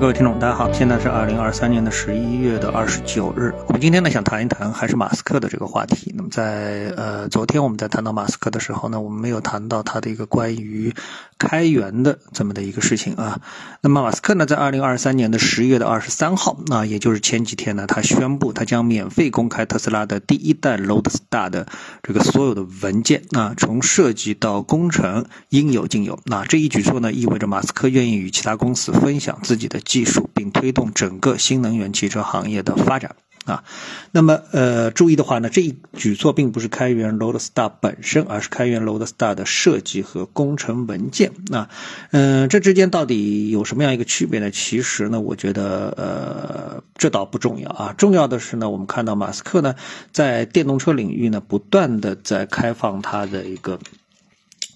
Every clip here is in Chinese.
各位听众，大家好，现在是二零二三年的十一月的二十九日。我们今天呢，想谈一谈还是马斯克的这个话题。那么在呃昨天我们在谈到马斯克的时候呢，我们没有谈到他的一个关于开源的这么的一个事情啊。那么马斯克呢，在二零二三年的十月的二十三号啊，也就是前几天呢，他宣布他将免费公开特斯拉的第一代 Roadster 的这个所有的文件啊，从设计到工程应有尽有。那这一举措呢，意味着马斯克愿意与其他公司分享自己的。技术，并推动整个新能源汽车行业的发展啊。那么，呃，注意的话呢，这一举措并不是开源 Roadstar 本身，而是开源 Roadstar 的设计和工程文件啊。嗯，这之间到底有什么样一个区别呢？其实呢，我觉得，呃，这倒不重要啊。重要的是呢，我们看到马斯克呢，在电动车领域呢，不断的在开放他的一个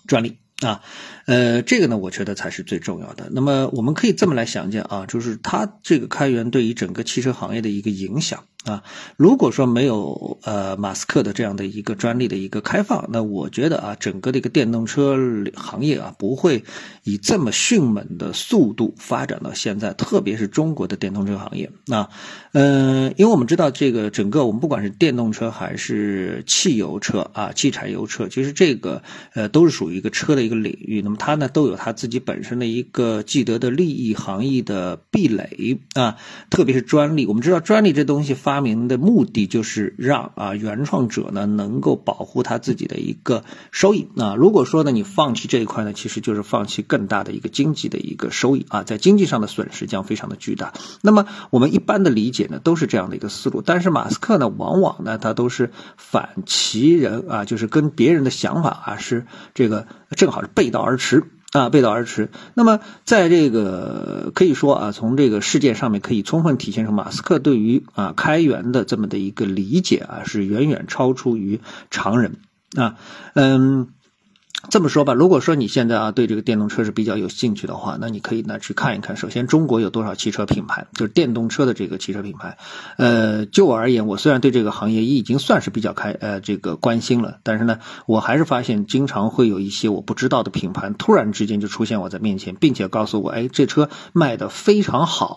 专利。啊，呃，这个呢，我觉得才是最重要的。那么，我们可以这么来想见啊，就是它这个开源对于整个汽车行业的一个影响。啊，如果说没有呃马斯克的这样的一个专利的一个开放，那我觉得啊，整个的一个电动车行业啊，不会以这么迅猛的速度发展到现在，特别是中国的电动车行业。那，嗯，因为我们知道这个整个我们不管是电动车还是汽油车啊，汽柴油车，其实这个呃都是属于一个车的一个领域。那么它呢都有它自己本身的一个既得的利益行业的壁垒啊，特别是专利。我们知道专利这东西发发明的目的就是让啊原创者呢能够保护他自己的一个收益啊。如果说呢你放弃这一块呢，其实就是放弃更大的一个经济的一个收益啊，在经济上的损失将非常的巨大。那么我们一般的理解呢都是这样的一个思路，但是马斯克呢往往呢他都是反其人啊，就是跟别人的想法啊是这个正好是背道而驰。啊，背道而驰。那么，在这个可以说啊，从这个事件上面可以充分体现出马斯克对于啊开源的这么的一个理解啊，是远远超出于常人啊，嗯。这么说吧，如果说你现在啊对这个电动车是比较有兴趣的话，那你可以呢去看一看。首先，中国有多少汽车品牌，就是电动车的这个汽车品牌。呃，就我而言，我虽然对这个行业已经算是比较开呃这个关心了，但是呢，我还是发现经常会有一些我不知道的品牌突然之间就出现我在面前，并且告诉我，哎，这车卖的非常好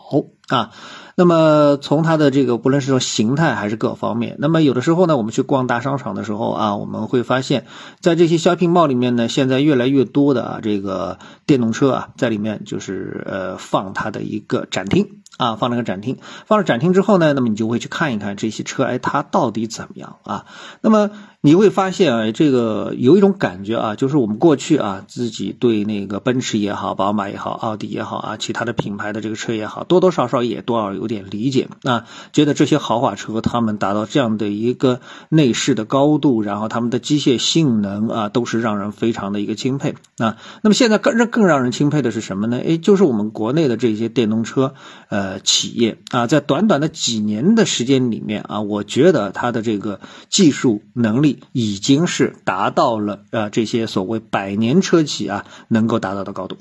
啊。那么从它的这个不论是说形态还是各方面，那么有的时候呢，我们去逛大商场的时候啊，我们会发现，在这些 shopping mall 里面呢，现在越来越多的啊这个电动车啊，在里面就是呃放它的一个展厅。啊，放了个展厅，放了展厅之后呢，那么你就会去看一看这些车，哎，它到底怎么样啊？那么你会发现啊，这个有一种感觉啊，就是我们过去啊，自己对那个奔驰也好，宝马也好，奥迪也好啊，其他的品牌的这个车也好，多多少少也多少有点理解啊，觉得这些豪华车他们达到这样的一个内饰的高度，然后他们的机械性能啊，都是让人非常的一个钦佩啊。那么现在更让更让人钦佩的是什么呢？哎，就是我们国内的这些电动车，呃，企业啊，在短短的几年的时间里面啊，我觉得它的这个技术能力已经是达到了呃这些所谓百年车企啊能够达到的高度。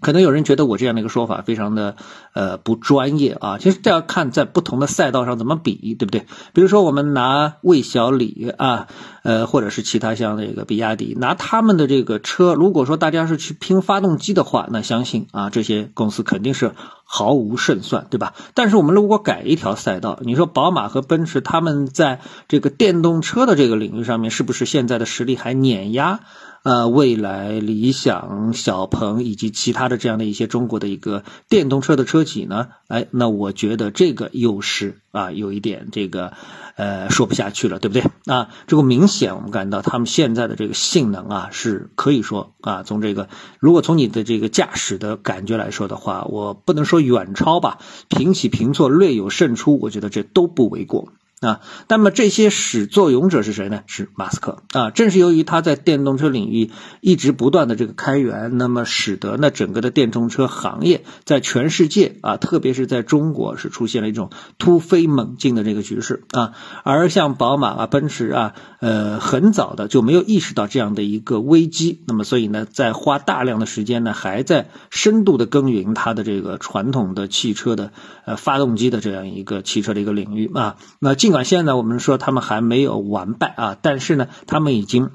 可能有人觉得我这样的一个说法非常的呃不专业啊，其实这要看在不同的赛道上怎么比，对不对？比如说我们拿魏小李啊，呃，或者是其他像那个比亚迪，拿他们的这个车，如果说大家是去拼发动机的话，那相信啊这些公司肯定是毫无胜算，对吧？但是我们如果改一条赛道，你说宝马和奔驰他们在这个电动车的这个领域上面，是不是现在的实力还碾压？呃，未来、理想、小鹏以及其他的这样的一些中国的一个电动车的车企呢？哎，那我觉得这个优势啊，有一点这个呃说不下去了，对不对？啊，这个明显我们感到他们现在的这个性能啊，是可以说啊，从这个如果从你的这个驾驶的感觉来说的话，我不能说远超吧，平起平坐，略有胜出，我觉得这都不为过。啊，那么这些始作俑者是谁呢？是马斯克啊！正是由于他在电动车领域一直不断的这个开源，那么使得呢整个的电动车行业在全世界啊，特别是在中国是出现了一种突飞猛进的这个局势啊。而像宝马啊、奔驰啊，呃，很早的就没有意识到这样的一个危机，那么所以呢，在花大量的时间呢，还在深度的耕耘它的这个传统的汽车的呃发动机的这样一个汽车的一个领域啊，那进。尽管现在我们说他们还没有完败啊，但是呢，他们已经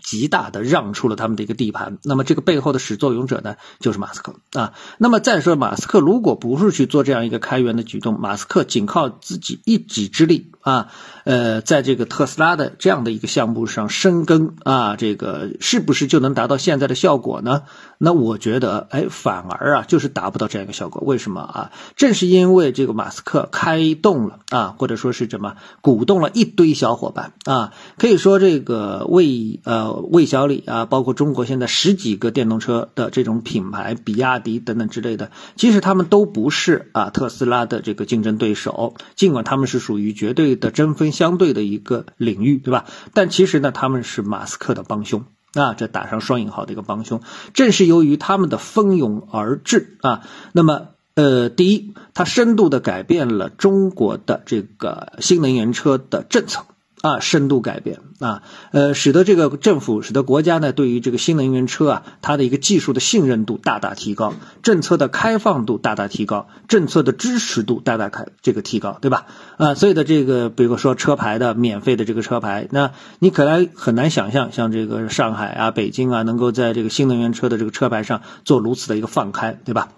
极大的让出了他们的一个地盘，那么这个背后的始作俑者呢，就是马斯克啊。那么再说，马斯克如果不是去做这样一个开源的举动，马斯克仅靠自己一己之力啊，呃，在这个特斯拉的这样的一个项目上深耕啊，这个是不是就能达到现在的效果呢？那我觉得，哎，反而啊，就是达不到这样一个效果。为什么啊？正是因为这个马斯克开动了啊，或者说是什么鼓动了一堆小伙伴啊，可以说这个为呃。魏小李啊，包括中国现在十几个电动车的这种品牌，比亚迪等等之类的，其实他们都不是啊特斯拉的这个竞争对手。尽管他们是属于绝对的针锋相对的一个领域，对吧？但其实呢，他们是马斯克的帮凶啊，这打上双引号的一个帮凶。正是由于他们的蜂拥而至啊，那么呃，第一，它深度的改变了中国的这个新能源车的政策。啊，深度改变啊，呃，使得这个政府，使得国家呢，对于这个新能源车啊，它的一个技术的信任度大大提高，政策的开放度大大提高，政策的支持度大大开这个提高，对吧？啊，所以的这个，比如说车牌的免费的这个车牌，那你可能很难想象，像这个上海啊、北京啊，能够在这个新能源车的这个车牌上做如此的一个放开，对吧？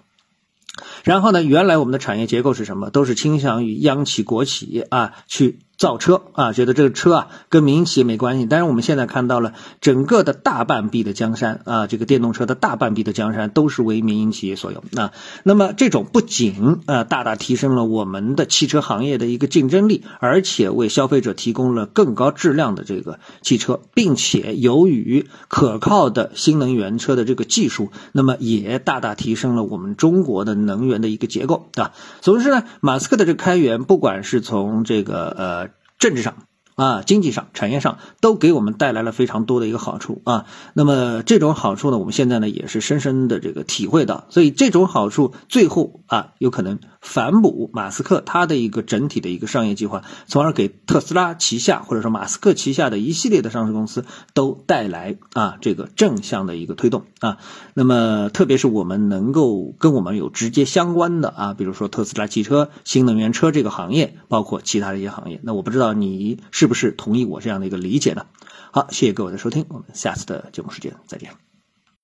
然后呢，原来我们的产业结构是什么？都是倾向于央企、国企啊去。造车啊，觉得这个车啊跟民营企业没关系。但是我们现在看到了整个的大半壁的江山啊，这个电动车的大半壁的江山都是为民营企业所有啊。那么这种不仅啊大大提升了我们的汽车行业的一个竞争力，而且为消费者提供了更高质量的这个汽车，并且由于可靠的新能源车的这个技术，那么也大大提升了我们中国的能源的一个结构，对吧？总之呢，马斯克的这个开源，不管是从这个呃。政治上。啊，经济上、产业上都给我们带来了非常多的一个好处啊。那么这种好处呢，我们现在呢也是深深的这个体会到。所以这种好处最后啊，有可能反哺马斯克他的一个整体的一个商业计划，从而给特斯拉旗下或者说马斯克旗下的一系列的上市公司都带来啊这个正向的一个推动啊。那么特别是我们能够跟我们有直接相关的啊，比如说特斯拉汽车、新能源车这个行业，包括其他的一些行业。那我不知道你是。不是同意我这样的一个理解呢？好，谢谢各位的收听，我们下次的节目时间再见。